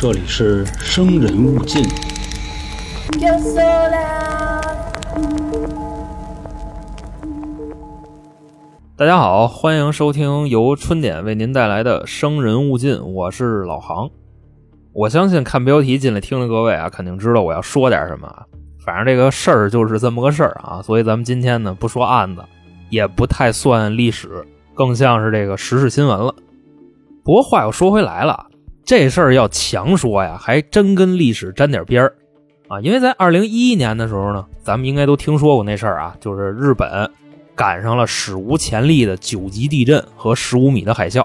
这里是生人勿近。大家好，欢迎收听由春点为您带来的《生人勿近》，我是老航。我相信看标题进来听的各位啊，肯定知道我要说点什么啊。反正这个事儿就是这么个事儿啊，所以咱们今天呢不说案子，也不太算历史，更像是这个时事新闻了。不过话又说回来了，这事儿要强说呀，还真跟历史沾点边儿啊。因为在二零一一年的时候呢，咱们应该都听说过那事儿啊，就是日本赶上了史无前例的九级地震和十五米的海啸，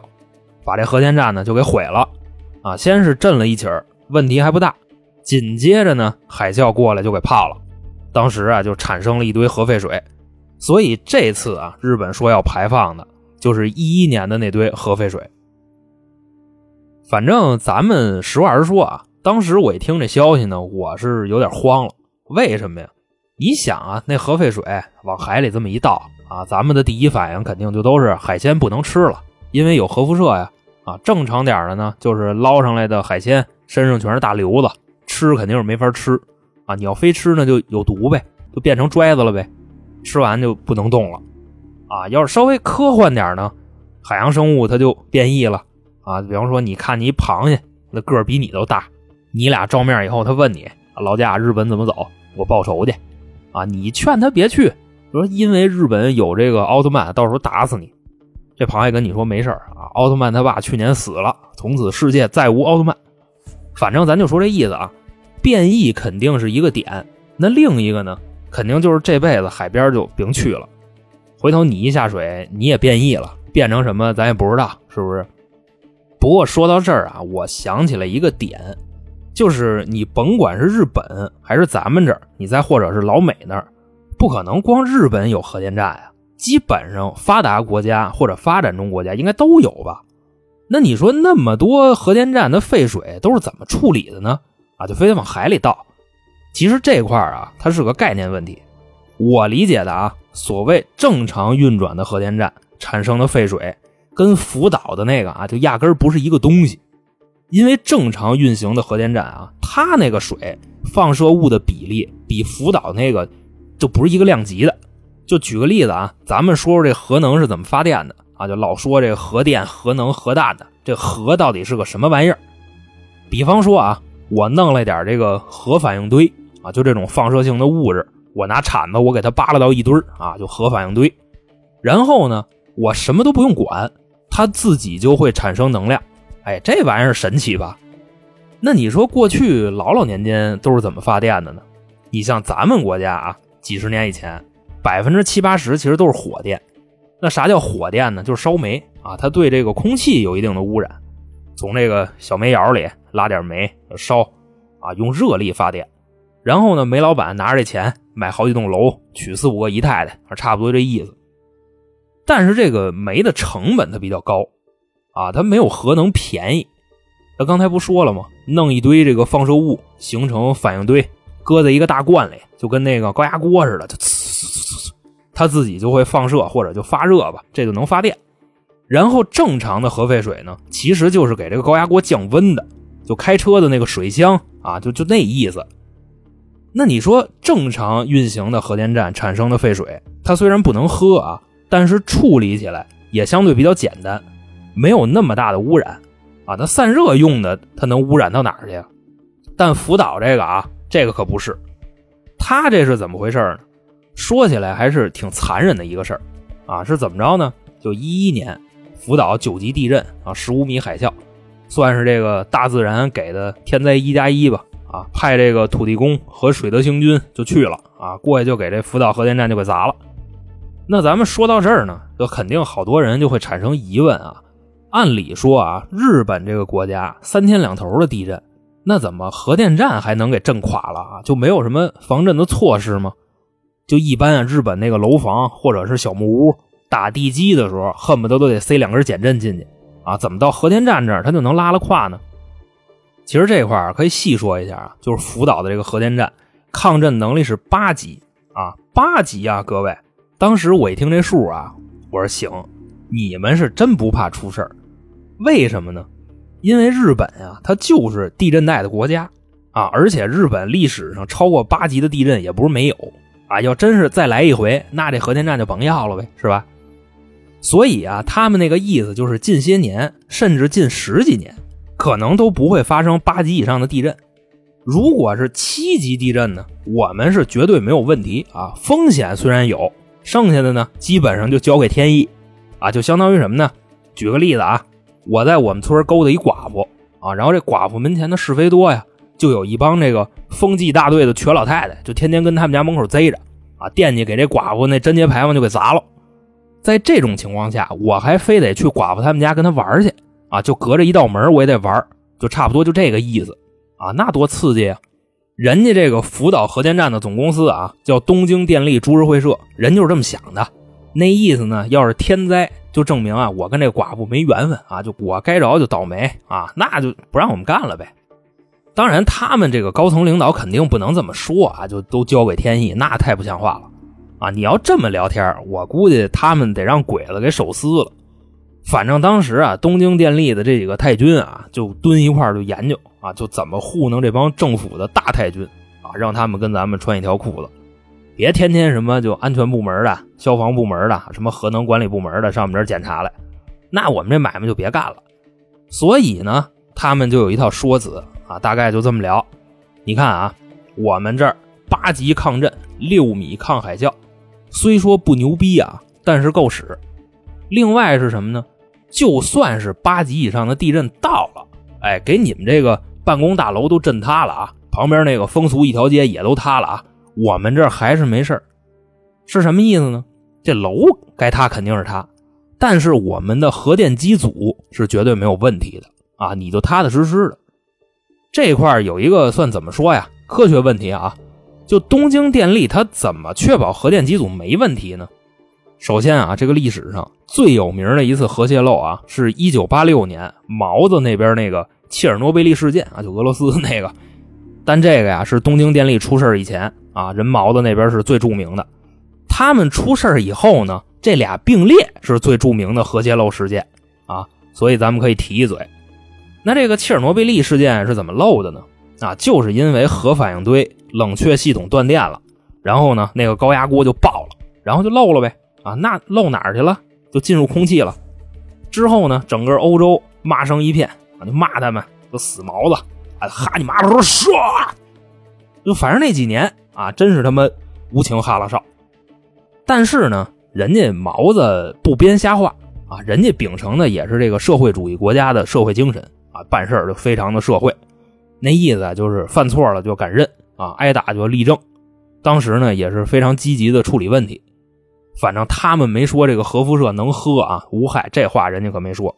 把这核电站呢就给毁了啊。先是震了一起儿，问题还不大，紧接着呢海啸过来就给泡了，当时啊就产生了一堆核废水，所以这次啊日本说要排放的就是一一年的那堆核废水。反正咱们实话实说啊，当时我一听这消息呢，我是有点慌了。为什么呀？你想啊，那核废水往海里这么一倒啊，咱们的第一反应肯定就都是海鲜不能吃了，因为有核辐射呀。啊，正常点的呢，就是捞上来的海鲜身上全是大瘤子，吃肯定是没法吃啊。你要非吃呢，就有毒呗，就变成拽子了呗，吃完就不能动了啊。要是稍微科幻点呢，海洋生物它就变异了。啊，比方说，你看你一螃蟹，那个比你都大，你俩照面以后，他问你老家日本怎么走，我报仇去，啊，你劝他别去，说因为日本有这个奥特曼，到时候打死你。这螃蟹跟你说没事啊，奥特曼他爸去年死了，从此世界再无奥特曼。反正咱就说这意思啊，变异肯定是一个点，那另一个呢，肯定就是这辈子海边就甭去了。回头你一下水，你也变异了，变成什么咱也不知道，是不是？不过说到这儿啊，我想起了一个点，就是你甭管是日本还是咱们这儿，你再或者是老美那儿，不可能光日本有核电站呀。基本上发达国家或者发展中国家应该都有吧？那你说那么多核电站的废水都是怎么处理的呢？啊，就非得往海里倒？其实这块儿啊，它是个概念问题。我理解的啊，所谓正常运转的核电站产生的废水。跟福岛的那个啊，就压根儿不是一个东西，因为正常运行的核电站啊，它那个水放射物的比例比福岛那个就不是一个量级的。就举个例子啊，咱们说说这核能是怎么发电的啊，就老说这核电、核能、核弹的，这核到底是个什么玩意儿？比方说啊，我弄了点这个核反应堆啊，就这种放射性的物质，我拿铲子我给它扒拉到一堆啊，就核反应堆，然后呢，我什么都不用管。它自己就会产生能量，哎，这玩意儿神奇吧？那你说过去老老年间都是怎么发电的呢？你像咱们国家啊，几十年以前，百分之七八十其实都是火电。那啥叫火电呢？就是烧煤啊，它对这个空气有一定的污染。从这个小煤窑里拉点煤烧，啊，用热力发电。然后呢，煤老板拿着这钱买好几栋楼，娶四五个姨太太，差不多这意思。但是这个煤的成本它比较高，啊，它没有核能便宜。那刚才不说了吗？弄一堆这个放射物形成反应堆，搁在一个大罐里，就跟那个高压锅似的，就呲呲呲，它自己就会放射或者就发热吧，这就能发电。然后正常的核废水呢，其实就是给这个高压锅降温的，就开车的那个水箱啊，就就那意思。那你说正常运行的核电站产生的废水，它虽然不能喝啊。但是处理起来也相对比较简单，没有那么大的污染，啊，它散热用的，它能污染到哪儿去？但福岛这个啊，这个可不是，它这是怎么回事呢？说起来还是挺残忍的一个事儿，啊，是怎么着呢？就一一年福岛九级地震啊，十五米海啸，算是这个大自然给的天灾一加一吧，啊，派这个土地公和水德星君就去了，啊，过去就给这福岛核电站就给砸了。那咱们说到这儿呢，就肯定好多人就会产生疑问啊。按理说啊，日本这个国家三天两头的地震，那怎么核电站还能给震垮了啊？就没有什么防震的措施吗？就一般啊，日本那个楼房或者是小木屋打地基的时候，恨不得都得塞两根减震进去啊。怎么到核电站这儿它就能拉了胯呢？其实这块儿可以细说一下啊，就是福岛的这个核电站抗震能力是八级啊，八级啊，各位。当时我一听这数啊，我说行，你们是真不怕出事儿？为什么呢？因为日本啊，它就是地震带的国家啊，而且日本历史上超过八级的地震也不是没有啊。要真是再来一回，那这核电站就甭要了呗，是吧？所以啊，他们那个意思就是近些年，甚至近十几年，可能都不会发生八级以上的地震。如果是七级地震呢，我们是绝对没有问题啊。风险虽然有，剩下的呢，基本上就交给天意啊，就相当于什么呢？举个例子啊，我在我们村勾搭一寡妇啊，然后这寡妇门前的是非多呀，就有一帮这个风纪大队的瘸老太太，就天天跟他们家门口贼着啊，惦记给这寡妇那贞节牌坊就给砸了。在这种情况下，我还非得去寡妇他们家跟他玩去啊，就隔着一道门我也得玩，就差不多就这个意思啊，那多刺激啊！人家这个福岛核电站的总公司啊，叫东京电力株式会社，人就是这么想的。那意思呢，要是天灾，就证明啊，我跟这寡妇没缘分啊，就我该着就倒霉啊，那就不让我们干了呗。当然，他们这个高层领导肯定不能这么说啊，就都交给天意，那太不像话了。啊，你要这么聊天，我估计他们得让鬼子给手撕了。反正当时啊，东京电力的这几个太君啊，就蹲一块就研究啊，就怎么糊弄这帮政府的大太君啊，让他们跟咱们穿一条裤子，别天天什么就安全部门的、消防部门的、什么核能管理部门的上我们这检查来，那我们这买卖就别干了。所以呢，他们就有一套说辞啊，大概就这么聊。你看啊，我们这儿八级抗震，六米抗海啸。虽说不牛逼啊，但是够使。另外是什么呢？就算是八级以上的地震到了，哎，给你们这个办公大楼都震塌了啊，旁边那个风俗一条街也都塌了啊，我们这还是没事是什么意思呢？这楼该塌肯定是塌，但是我们的核电机组是绝对没有问题的啊，你就踏踏实实的。这块有一个算怎么说呀？科学问题啊。就东京电力，它怎么确保核电机组没问题呢？首先啊，这个历史上最有名的一次核泄漏啊，是一九八六年毛子那边那个切尔诺贝利事件啊，就俄罗斯那个。但这个呀，是东京电力出事以前啊，人毛子那边是最著名的。他们出事以后呢，这俩并列是最著名的核泄漏事件啊，所以咱们可以提一嘴。那这个切尔诺贝利事件是怎么漏的呢？啊，就是因为核反应堆冷却系统断电了，然后呢，那个高压锅就爆了，然后就漏了呗。啊，那漏哪儿去了？就进入空气了。之后呢，整个欧洲骂声一片，就骂他们，就死毛子，啊，哈你妈的说，就反正那几年啊，真是他妈无情哈拉少。但是呢，人家毛子不编瞎话啊，人家秉承的也是这个社会主义国家的社会精神啊，办事就非常的社会。那意思啊，就是犯错了就敢认啊，挨打就立正。当时呢也是非常积极的处理问题。反正他们没说这个核辐射能喝啊，无害，这话人家可没说。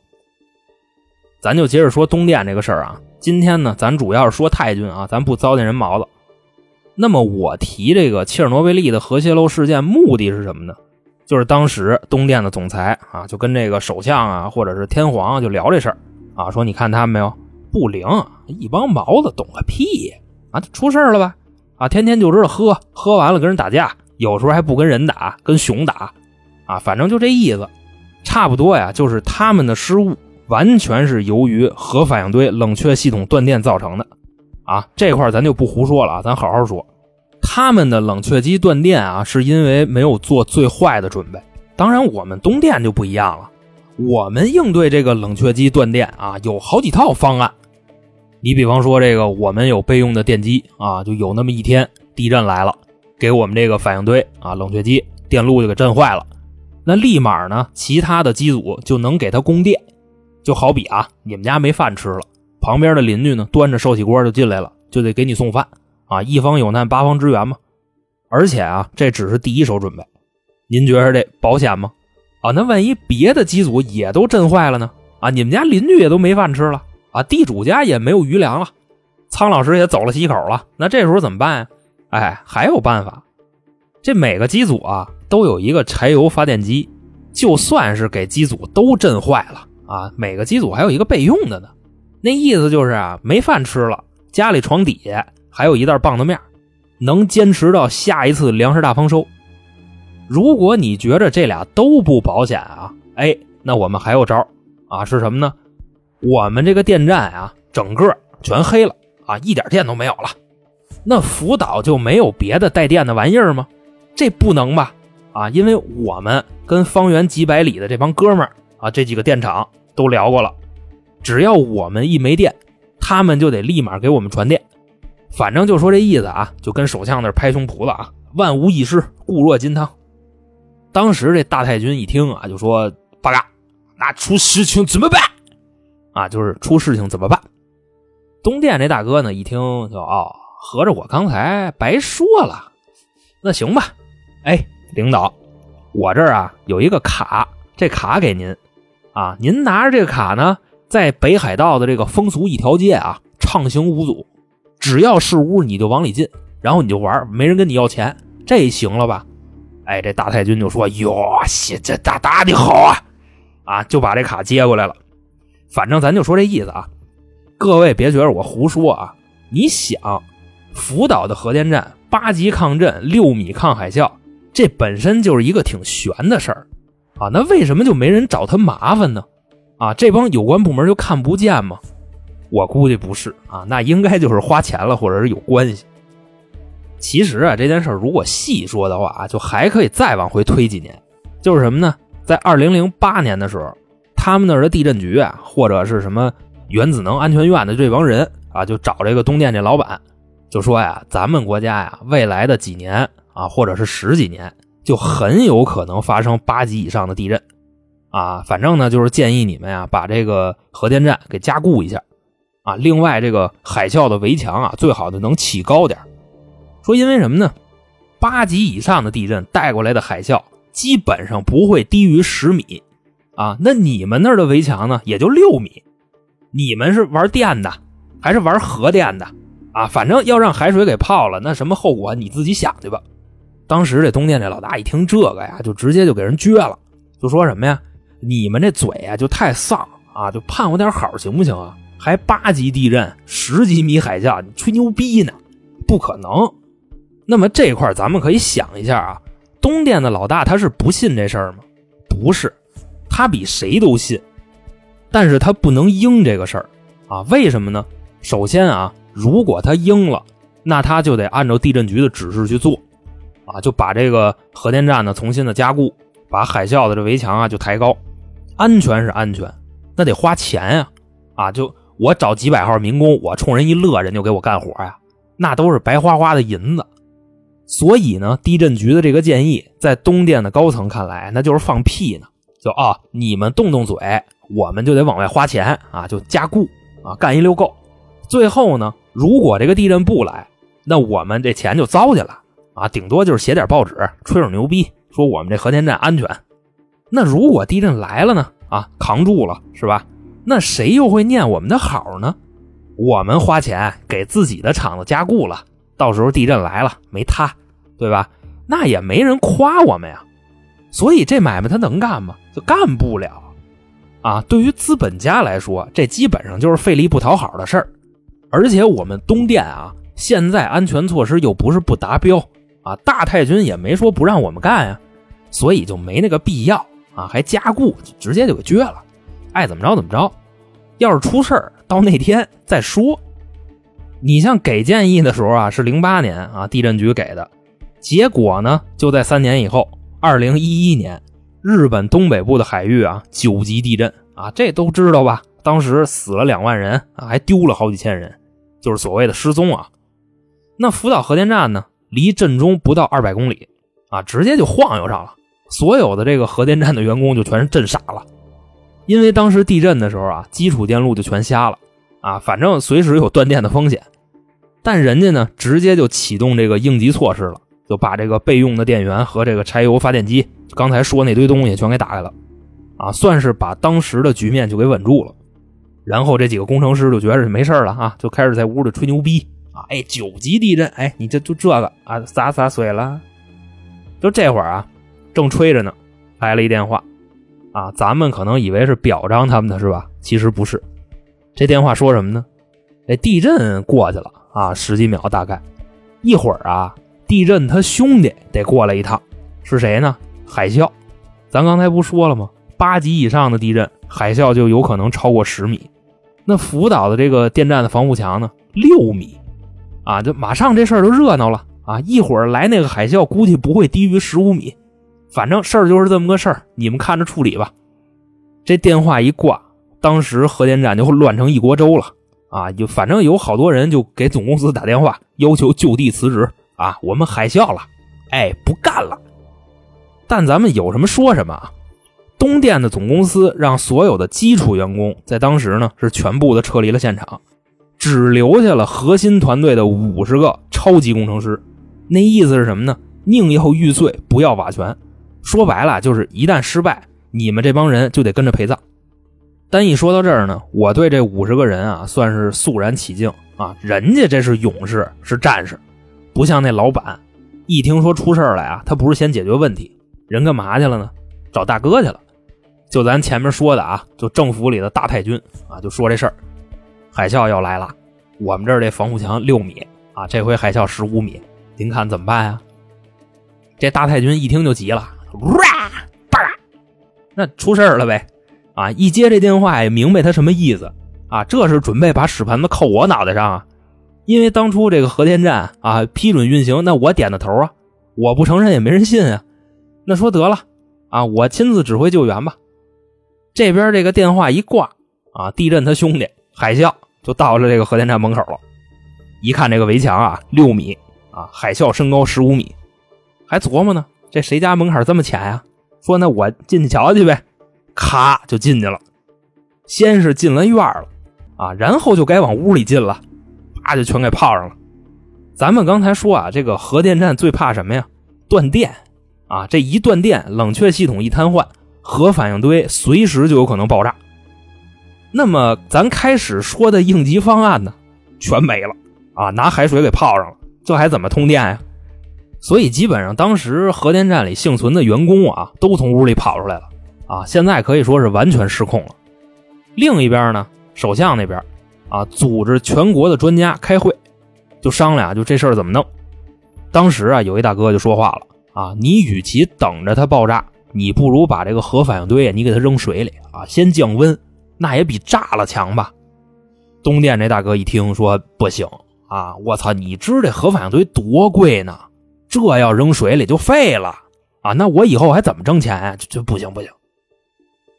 咱就接着说东电这个事儿啊。今天呢，咱主要是说太君啊，咱不糟践人毛子。那么我提这个切尔诺贝利的核泄漏事件，目的是什么呢？就是当时东电的总裁啊，就跟这个首相啊，或者是天皇就聊这事儿啊，说你看他们没有。不灵，一帮毛子懂个屁啊！出事了吧？啊，天天就知道喝，喝完了跟人打架，有时候还不跟人打，跟熊打，啊，反正就这意思。差不多呀，就是他们的失误完全是由于核反应堆冷却系统断电造成的。啊，这块咱就不胡说了啊，咱好好说。他们的冷却机断电啊，是因为没有做最坏的准备。当然，我们东电就不一样了，我们应对这个冷却机断电啊，有好几套方案。你比方说这个，我们有备用的电机啊，就有那么一天地震来了，给我们这个反应堆啊冷却机电路就给震坏了，那立马呢，其他的机组就能给它供电。就好比啊，你们家没饭吃了，旁边的邻居呢端着寿喜锅就进来了，就得给你送饭啊，一方有难八方支援嘛。而且啊，这只是第一手准备，您觉得这保险吗？啊，那万一别的机组也都震坏了呢？啊，你们家邻居也都没饭吃了。啊，地主家也没有余粮了，苍老师也走了西口了，那这时候怎么办呀？哎，还有办法，这每个机组啊都有一个柴油发电机，就算是给机组都震坏了啊，每个机组还有一个备用的呢。那意思就是啊，没饭吃了，家里床底下还有一袋棒子面，能坚持到下一次粮食大丰收。如果你觉着这俩都不保险啊，哎，那我们还有招啊，是什么呢？我们这个电站啊，整个全黑了啊，一点电都没有了。那福岛就没有别的带电的玩意儿吗？这不能吧？啊，因为我们跟方圆几百里的这帮哥们儿啊，这几个电厂都聊过了，只要我们一没电，他们就得立马给我们传电。反正就说这意思啊，就跟首相那拍胸脯子啊，万无一失，固若金汤。当时这大太君一听啊，就说：“八嘎，那出事情怎么办？啊，就是出事情怎么办？”东电这大哥呢，一听就哦，合着我刚才白说了，那行吧。哎，领导，我这儿啊有一个卡，这卡给您啊，您拿着这个卡呢，在北海道的这个风俗一条街啊畅行无阻。只要是屋，你就往里进，然后你就玩，没人跟你要钱，这行了吧？哎，这大太君就说：“哟，西，这大大的好啊！”啊，就把这卡接过来了。反正咱就说这意思啊，各位别觉得我胡说啊。你想，福岛的核电站八级抗震、六米抗海啸，这本身就是一个挺悬的事儿啊。那为什么就没人找他麻烦呢？啊，这帮有关部门就看不见吗？我估计不是啊，那应该就是花钱了，或者是有关系。其实啊，这件事如果细说的话啊，就还可以再往回推几年，就是什么呢？在二零零八年的时候，他们那儿的地震局啊，或者是什么原子能安全院的这帮人啊，就找这个东电这老板，就说呀，咱们国家呀，未来的几年啊，或者是十几年，就很有可能发生八级以上的地震啊。反正呢，就是建议你们呀，把这个核电站给加固一下。啊，另外这个海啸的围墙啊，最好的能起高点说因为什么呢？八级以上的地震带过来的海啸基本上不会低于十米啊。那你们那儿的围墙呢，也就六米。你们是玩电的还是玩核电的啊？反正要让海水给泡了，那什么后果你自己想去吧。当时这东电这老大一听这个呀，就直接就给人撅了，就说什么呀？你们这嘴啊就太丧啊，就盼我点好行不行啊？还八级地震，十几米海啸，你吹牛逼呢？不可能。那么这块咱们可以想一下啊，东电的老大他是不信这事儿吗？不是，他比谁都信，但是他不能应这个事儿啊？为什么呢？首先啊，如果他应了，那他就得按照地震局的指示去做啊，就把这个核电站呢重新的加固，把海啸的这围墙啊就抬高，安全是安全，那得花钱呀，啊就。我找几百号民工，我冲人一乐，人就给我干活呀，那都是白花花的银子。所以呢，地震局的这个建议，在东电的高层看来，那就是放屁呢。就啊，你们动动嘴，我们就得往外花钱啊，就加固啊，干一溜够。最后呢，如果这个地震不来，那我们这钱就糟去了啊，顶多就是写点报纸，吹会牛逼，说我们这核电站安全。那如果地震来了呢？啊，扛住了是吧？那谁又会念我们的好呢？我们花钱给自己的厂子加固了，到时候地震来了没塌，对吧？那也没人夸我们呀。所以这买卖他能干吗？就干不了啊！对于资本家来说，这基本上就是费力不讨好的事儿。而且我们东电啊，现在安全措施又不是不达标啊，大太君也没说不让我们干呀，所以就没那个必要啊，还加固，直接就给撅了。爱怎么着怎么着，要是出事儿，到那天再说。你像给建议的时候啊，是零八年啊，地震局给的，结果呢，就在三年以后，二零一一年，日本东北部的海域啊，九级地震啊，这都知道吧？当时死了两万人啊，还丢了好几千人，就是所谓的失踪啊。那福岛核电站呢，离震中不到二百公里啊，直接就晃悠上了，所有的这个核电站的员工就全震傻了。因为当时地震的时候啊，基础电路就全瞎了，啊，反正随时有断电的风险。但人家呢，直接就启动这个应急措施了，就把这个备用的电源和这个柴油发电机，刚才说那堆东西全给打开了，啊，算是把当时的局面就给稳住了。然后这几个工程师就觉得没事了啊，就开始在屋里吹牛逼啊，哎，九级地震，哎，你这就这个啊，洒洒水了。就这会儿啊，正吹着呢，来了一电话。啊，咱们可能以为是表彰他们的是吧？其实不是。这电话说什么呢？这地震过去了啊，十几秒大概。一会儿啊，地震他兄弟得过来一趟，是谁呢？海啸。咱刚才不说了吗？八级以上的地震，海啸就有可能超过十米。那福岛的这个电站的防护墙呢，六米啊，就马上这事儿就热闹了啊！一会儿来那个海啸，估计不会低于十五米。反正事儿就是这么个事儿，你们看着处理吧。这电话一挂，当时核电站就乱成一锅粥了啊！就反正有好多人就给总公司打电话，要求就地辞职啊！我们海啸了，哎，不干了。但咱们有什么说什么啊！东电的总公司让所有的基础员工在当时呢是全部的撤离了现场，只留下了核心团队的五十个超级工程师。那意思是什么呢？宁要玉碎，不要瓦全。说白了就是一旦失败，你们这帮人就得跟着陪葬。单一说到这儿呢，我对这五十个人啊算是肃然起敬啊，人家这是勇士，是战士，不像那老板，一听说出事儿来啊，他不是先解决问题，人干嘛去了呢？找大哥去了。就咱前面说的啊，就政府里的大太君啊，就说这事儿，海啸要来了，我们这儿这防护墙六米啊，这回海啸十五米，您看怎么办呀？这大太君一听就急了，那出事儿了呗！啊，一接这电话也明白他什么意思啊，这是准备把屎盆子扣我脑袋上啊！因为当初这个核电站啊批准运行，那我点的头啊，我不承认也没人信啊。那说得了啊，我亲自指挥救援吧。这边这个电话一挂啊，地震他兄弟海啸就到了这个核电站门口了。一看这个围墙啊，六米啊，海啸身高十五米，还琢磨呢，这谁家门槛这么浅呀？说那我进去瞧去呗，咔就进去了。先是进了院了啊，然后就该往屋里进了，啪就全给泡上了。咱们刚才说啊，这个核电站最怕什么呀？断电啊，这一断电，冷却系统一瘫痪。核反应堆随时就有可能爆炸，那么咱开始说的应急方案呢，全没了啊！拿海水给泡上了，这还怎么通电呀？所以基本上当时核电站里幸存的员工啊，都从屋里跑出来了啊！现在可以说是完全失控了。另一边呢，首相那边啊，组织全国的专家开会，就商量就这事儿怎么弄。当时啊，有一大哥就说话了啊，你与其等着它爆炸。你不如把这个核反应堆你给它扔水里啊，先降温，那也比炸了强吧？东电这大哥一听说不行啊，我操！你知这核反应堆多贵呢？这要扔水里就废了啊！那我以后还怎么挣钱呀？这不行不行！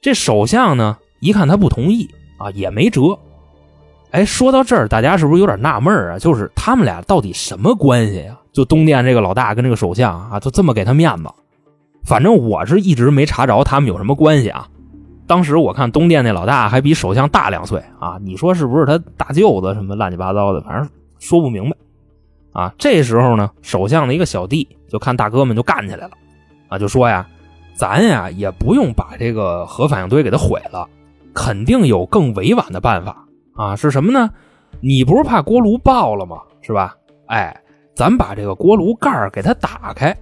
这首相呢，一看他不同意啊，也没辙。哎，说到这儿，大家是不是有点纳闷啊？就是他们俩到底什么关系呀？就东电这个老大跟这个首相啊，就这么给他面子。反正我是一直没查着他们有什么关系啊。当时我看东电那老大还比首相大两岁啊，你说是不是他大舅子什么乱七八糟的？反正说不明白啊。这时候呢，首相的一个小弟就看大哥们就干起来了啊，就说呀：“咱呀也不用把这个核反应堆给它毁了，肯定有更委婉的办法啊。是什么呢？你不是怕锅炉爆了吗？是吧？哎，咱把这个锅炉盖给它打开。”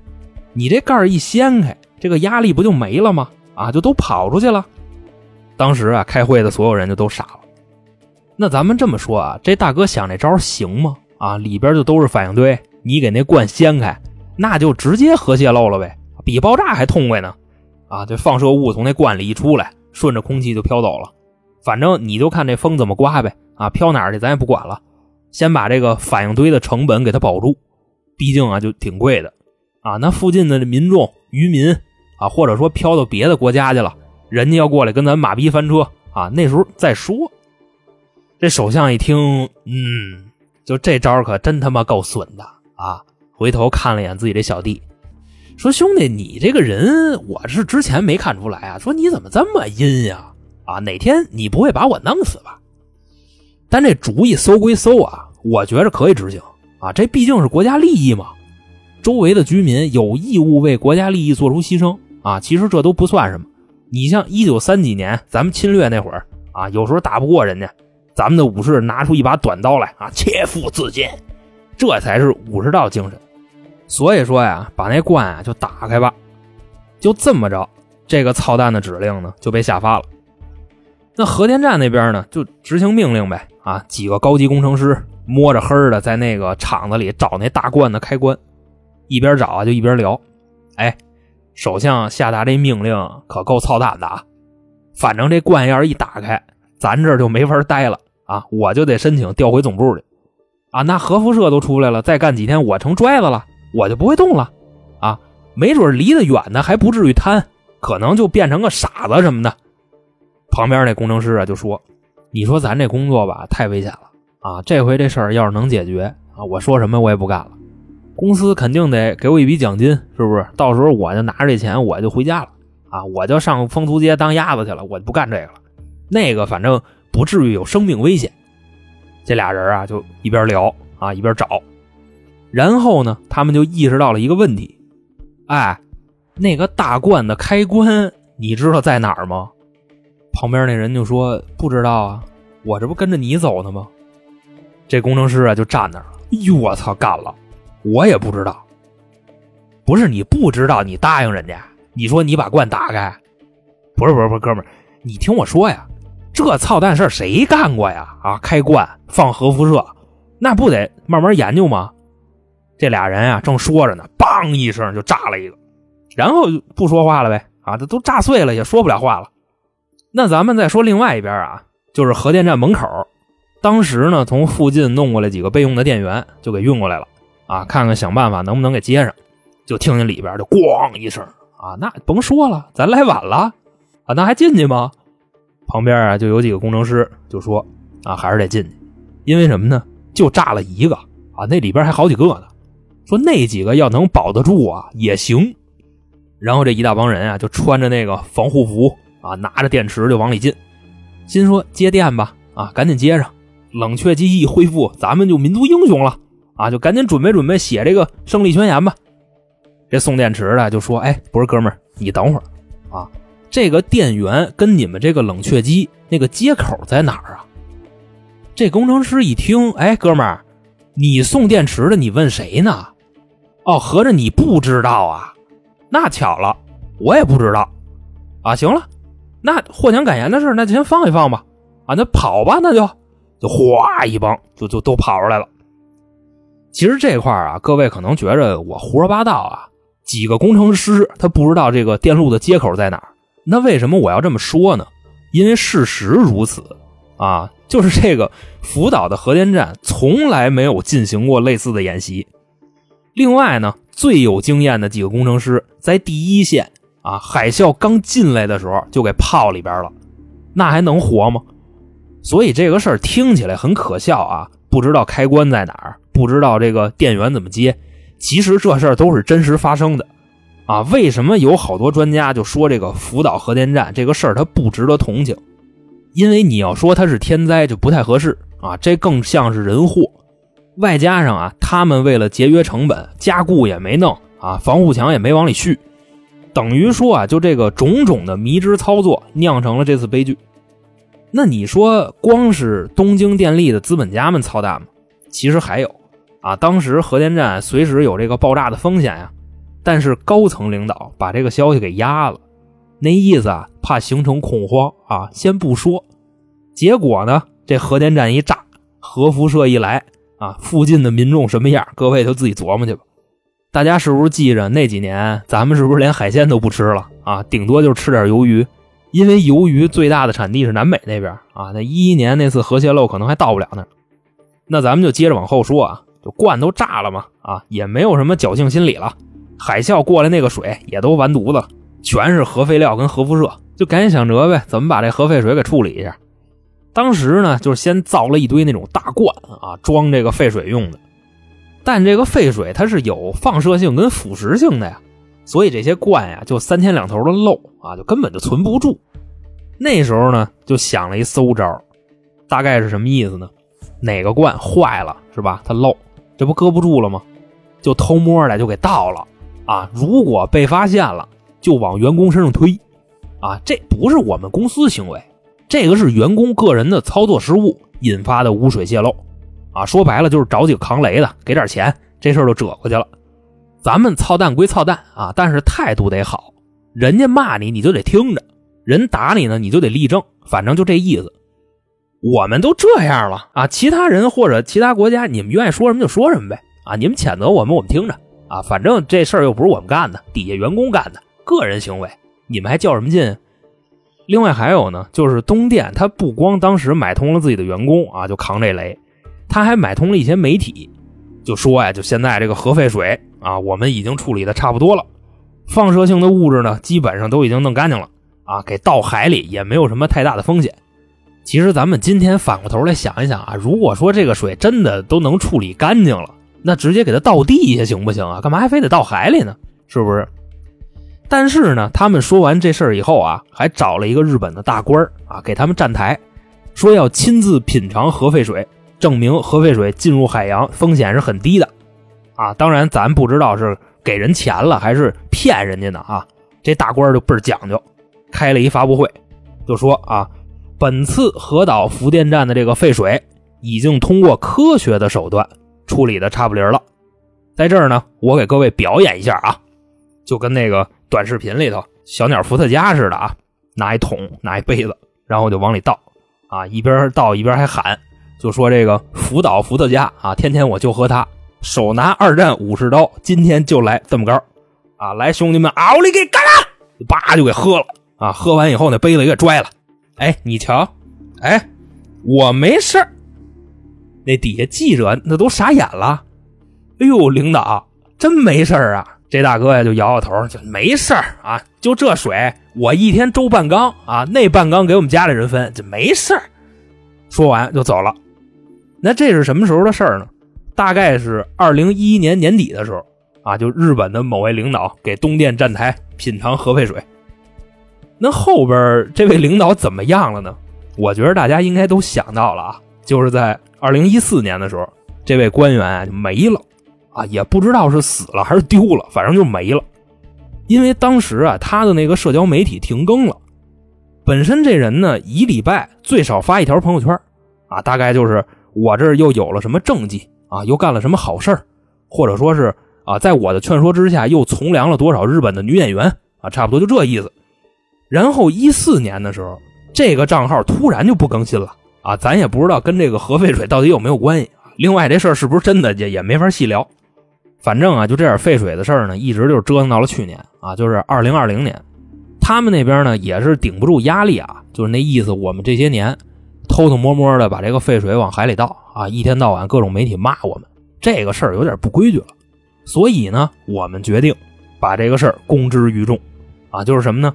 你这盖一掀开，这个压力不就没了吗？啊，就都跑出去了。当时啊，开会的所有人就都傻了。那咱们这么说啊，这大哥想这招行吗？啊，里边就都是反应堆，你给那罐掀开，那就直接核泄漏了呗，比爆炸还痛快呢。啊，这放射物从那罐里一出来，顺着空气就飘走了。反正你就看这风怎么刮呗。啊，飘哪儿去咱也不管了，先把这个反应堆的成本给它保住，毕竟啊就挺贵的。啊，那附近的民众、渔民啊，或者说飘到别的国家去了，人家要过来跟咱马逼翻车啊，那时候再说。这首相一听，嗯，就这招可真他妈够损的啊！回头看了一眼自己这小弟，说：“兄弟，你这个人，我是之前没看出来啊。说你怎么这么阴呀？啊，哪天你不会把我弄死吧？但这主意馊归馊啊，我觉着可以执行啊，这毕竟是国家利益嘛。”周围的居民有义务为国家利益做出牺牲啊！其实这都不算什么。你像一九三几年咱们侵略那会儿啊，有时候打不过人家，咱们的武士拿出一把短刀来啊，切腹自尽，这才是武士道精神。所以说呀，把那罐啊就打开吧。就这么着，这个操蛋的指令呢就被下发了。那核电站那边呢就执行命令呗啊！几个高级工程师摸着黑的在那个厂子里找那大罐的开关。一边找啊，就一边聊。哎，首相下达这命令可够操蛋的啊！反正这罐要是一打开，咱这就没法待了啊，我就得申请调回总部去。啊，那核辐射都出来了，再干几天我成拽子了，我就不会动了。啊，没准离得远的还不至于瘫，可能就变成个傻子什么的。旁边那工程师啊就说：“你说咱这工作吧，太危险了啊！这回这事儿要是能解决啊，我说什么我也不干了。公司肯定得给我一笔奖金，是不是？到时候我就拿着这钱，我就回家了啊！我就上风俗街当鸭子去了，我就不干这个了。那个反正不至于有生命危险。”这俩人啊，就一边聊啊一边找，然后呢，他们就意识到了一个问题，哎，那个大罐的开关，你知道在哪儿吗？旁边那人就说不知道啊，我这不跟着你走呢吗？这工程师啊就站那儿，哎呦我操，干了，我也不知道。不是你不知道，你答应人家，你说你把罐打开，不是不是不是，哥们儿，你听我说呀。这操蛋事儿谁干过呀？啊，开罐放核辐射，那不得慢慢研究吗？这俩人啊，正说着呢，梆一声就炸了一个，然后不说话了呗。啊，这都炸碎了，也说不了话了。那咱们再说另外一边啊，就是核电站门口，当时呢，从附近弄过来几个备用的电源，就给运过来了。啊，看看想办法能不能给接上。就听见里边就咣一声，啊，那甭说了，咱来晚了。啊，那还进去吗？旁边啊，就有几个工程师就说：“啊，还是得进去，因为什么呢？就炸了一个啊，那里边还好几个呢。说那几个要能保得住啊，也行。然后这一大帮人啊，就穿着那个防护服啊，拿着电池就往里进，心说接电吧，啊，赶紧接上。冷却机一恢复，咱们就民族英雄了啊，就赶紧准备准备写这个胜利宣言吧。这送电池的就说：哎，不是哥们儿，你等会儿啊。”这个电源跟你们这个冷却机那个接口在哪儿啊？这工程师一听，哎，哥们儿，你送电池的，你问谁呢？哦，合着你不知道啊？那巧了，我也不知道。啊，行了，那获奖感言的事那就先放一放吧。啊，那跑吧，那就就哗一帮就就都跑出来了。其实这块啊，各位可能觉着我胡说八道啊，几个工程师他不知道这个电路的接口在哪儿。那为什么我要这么说呢？因为事实如此啊，就是这个福岛的核电站从来没有进行过类似的演习。另外呢，最有经验的几个工程师在第一线啊，海啸刚进来的时候就给泡里边了，那还能活吗？所以这个事儿听起来很可笑啊，不知道开关在哪儿，不知道这个电源怎么接，其实这事儿都是真实发生的。啊，为什么有好多专家就说这个福岛核电站这个事儿它不值得同情？因为你要说它是天灾就不太合适啊，这更像是人祸。外加上啊，他们为了节约成本，加固也没弄啊，防护墙也没往里续，等于说啊，就这个种种的迷之操作酿成了这次悲剧。那你说光是东京电力的资本家们操蛋吗？其实还有啊，当时核电站随时有这个爆炸的风险呀。但是高层领导把这个消息给压了，那意思啊，怕形成恐慌啊，先不说。结果呢，这核电站一炸，核辐射一来啊，附近的民众什么样，各位就自己琢磨去吧。大家是不是记着那几年，咱们是不是连海鲜都不吃了啊？顶多就吃点鱿鱼，因为鱿鱼最大的产地是南美那边啊。那一一年那次核泄漏可能还到不了那儿。那咱们就接着往后说啊，就罐都炸了嘛啊，也没有什么侥幸心理了。海啸过来，那个水也都完犊子了，全是核废料跟核辐射，就赶紧想辙呗，怎么把这核废水给处理一下？当时呢，就是先造了一堆那种大罐啊，装这个废水用的。但这个废水它是有放射性跟腐蚀性的呀，所以这些罐呀就三天两头的漏啊，就根本就存不住。那时候呢，就想了一馊招，大概是什么意思呢？哪个罐坏了是吧？它漏，这不搁不住了吗？就偷摸的就给倒了。啊，如果被发现了，就往员工身上推，啊，这不是我们公司行为，这个是员工个人的操作失误引发的污水泄漏，啊，说白了就是找几个扛雷的，给点钱，这事儿就遮过去了。咱们操蛋归操蛋啊，但是态度得好，人家骂你你就得听着，人打你呢你就得立正，反正就这意思。我们都这样了啊，其他人或者其他国家，你们愿意说什么就说什么呗，啊，你们谴责我们，我们听着。啊，反正这事儿又不是我们干的，底下员工干的，个人行为，你们还较什么劲？另外还有呢，就是东电，他不光当时买通了自己的员工啊，就扛这雷，他还买通了一些媒体，就说呀，就现在这个核废水啊，我们已经处理的差不多了，放射性的物质呢，基本上都已经弄干净了啊，给倒海里也没有什么太大的风险。其实咱们今天反过头来想一想啊，如果说这个水真的都能处理干净了，那直接给它倒地下行不行啊？干嘛还非得倒海里呢？是不是？但是呢，他们说完这事儿以后啊，还找了一个日本的大官啊，给他们站台，说要亲自品尝核废水，证明核废水进入海洋风险是很低的，啊，当然咱不知道是给人钱了还是骗人家呢啊。这大官就倍儿讲究，开了一发布会，就说啊，本次核岛福电站的这个废水已经通过科学的手段处理的差不离了，在这儿呢，我给各位表演一下啊，就跟那个。短视频里头，小鸟伏特加似的啊，拿一桶，拿一杯子，然后就往里倒，啊，一边倒一边还喊，就说这个福岛伏特加啊，天天我就喝它，手拿二战武士刀，今天就来这么高，啊，来兄弟们，奥利给干了，叭就给喝了，啊，喝完以后那杯子也给拽了，哎，你瞧，哎，我没事那底下记者那都傻眼了，哎呦，领导真没事啊。这大哥呀，就摇摇头，就没事啊，就这水，我一天周半缸啊，那半缸给我们家里人分，就没事。说完就走了。那这是什么时候的事儿呢？大概是二零一一年年底的时候啊，就日本的某位领导给东电站台品尝核废水。那后边这位领导怎么样了呢？我觉得大家应该都想到了啊，就是在二零一四年的时候，这位官员啊就没了。啊，也不知道是死了还是丢了，反正就没了。因为当时啊，他的那个社交媒体停更了。本身这人呢，一礼拜最少发一条朋友圈，啊，大概就是我这又有了什么政绩啊，又干了什么好事儿或者说是啊，在我的劝说之下又从良了多少日本的女演员啊，差不多就这意思。然后一四年的时候，这个账号突然就不更新了啊，咱也不知道跟这个核废水到底有没有关系。另外这事儿是不是真的也也没法细聊。反正啊，就这点废水的事儿呢，一直就折腾到了去年啊，就是二零二零年，他们那边呢也是顶不住压力啊，就是那意思，我们这些年偷偷摸摸的把这个废水往海里倒啊，一天到晚各种媒体骂我们，这个事儿有点不规矩了，所以呢，我们决定把这个事儿公之于众啊，就是什么呢？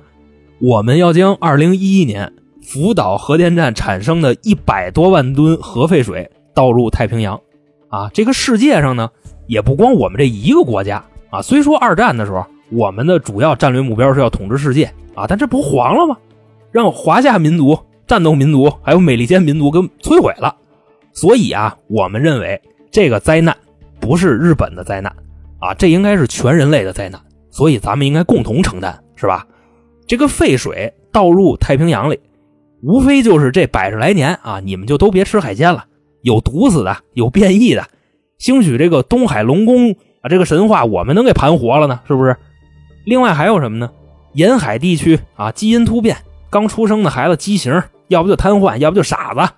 我们要将二零一一年福岛核电站产生的一百多万吨核废水倒入太平洋啊，这个世界上呢。也不光我们这一个国家啊，虽说二战的时候我们的主要战略目标是要统治世界啊，但这不黄了吗？让华夏民族、战斗民族还有美利坚民族给摧毁了。所以啊，我们认为这个灾难不是日本的灾难啊，这应该是全人类的灾难。所以咱们应该共同承担，是吧？这个废水倒入太平洋里，无非就是这百十来年啊，你们就都别吃海鲜了，有毒死的，有变异的。兴许这个东海龙宫啊，这个神话我们能给盘活了呢，是不是？另外还有什么呢？沿海地区啊，基因突变，刚出生的孩子畸形，要不就瘫痪，要不就傻子。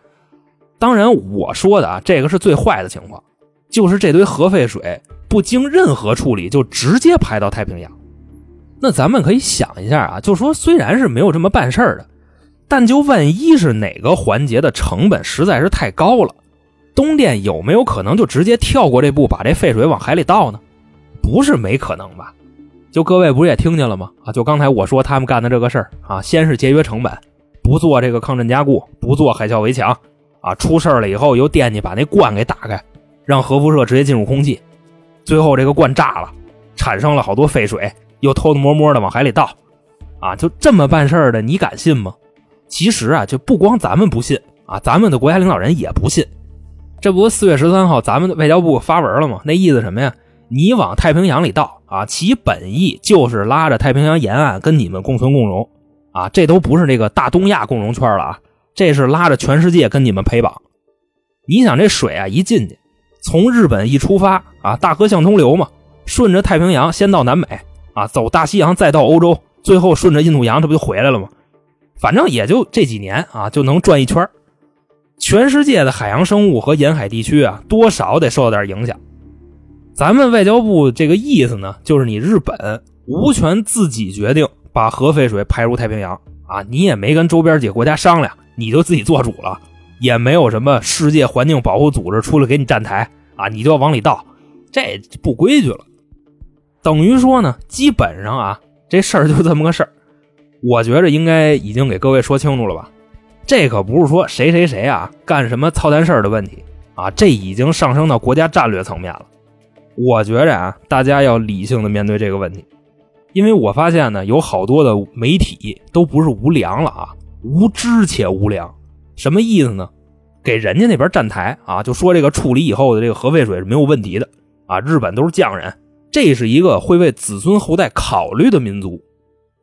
当然，我说的啊，这个是最坏的情况，就是这堆核废水不经任何处理就直接排到太平洋。那咱们可以想一下啊，就说虽然是没有这么办事儿的，但就万一是哪个环节的成本实在是太高了。东电有没有可能就直接跳过这步，把这废水往海里倒呢？不是没可能吧？就各位不是也听见了吗？啊，就刚才我说他们干的这个事儿啊，先是节约成本，不做这个抗震加固，不做海啸围墙，啊，出事了以后又惦记把那罐给打开，让核辐射直接进入空气，最后这个罐炸了，产生了好多废水，又偷偷摸摸的往海里倒，啊，就这么办事的，你敢信吗？其实啊，就不光咱们不信啊，咱们的国家领导人也不信。这不四月十三号，咱们的外交部发文了吗？那意思什么呀？你往太平洋里倒啊，其本意就是拉着太平洋沿岸跟你们共存共荣啊，这都不是那个大东亚共荣圈了啊，这是拉着全世界跟你们陪绑。你想这水啊，一进去，从日本一出发啊，大河向东流嘛，顺着太平洋先到南美啊，走大西洋再到欧洲，最后顺着印度洋，这不就回来了吗？反正也就这几年啊，就能转一圈全世界的海洋生物和沿海地区啊，多少得受到点影响。咱们外交部这个意思呢，就是你日本无权自己决定把核废水排入太平洋啊，你也没跟周边几个国家商量，你就自己做主了，也没有什么世界环境保护组织出来给你站台啊，你就要往里倒，这不规矩了。等于说呢，基本上啊，这事儿就这么个事儿。我觉着应该已经给各位说清楚了吧？这可不是说谁谁谁啊干什么操蛋事儿的问题啊，这已经上升到国家战略层面了。我觉着啊，大家要理性的面对这个问题，因为我发现呢，有好多的媒体都不是无良了啊，无知且无良。什么意思呢？给人家那边站台啊，就说这个处理以后的这个核废水是没有问题的啊，日本都是匠人。这是一个会为子孙后代考虑的民族。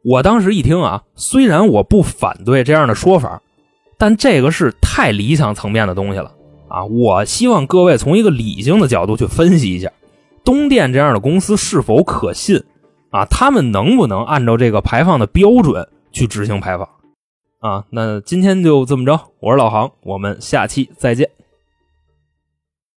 我当时一听啊，虽然我不反对这样的说法，但这个是太理想层面的东西了啊！我希望各位从一个理性的角度去分析一下，东电这样的公司是否可信啊？他们能不能按照这个排放的标准去执行排放啊？那今天就这么着，我是老航，我们下期再见。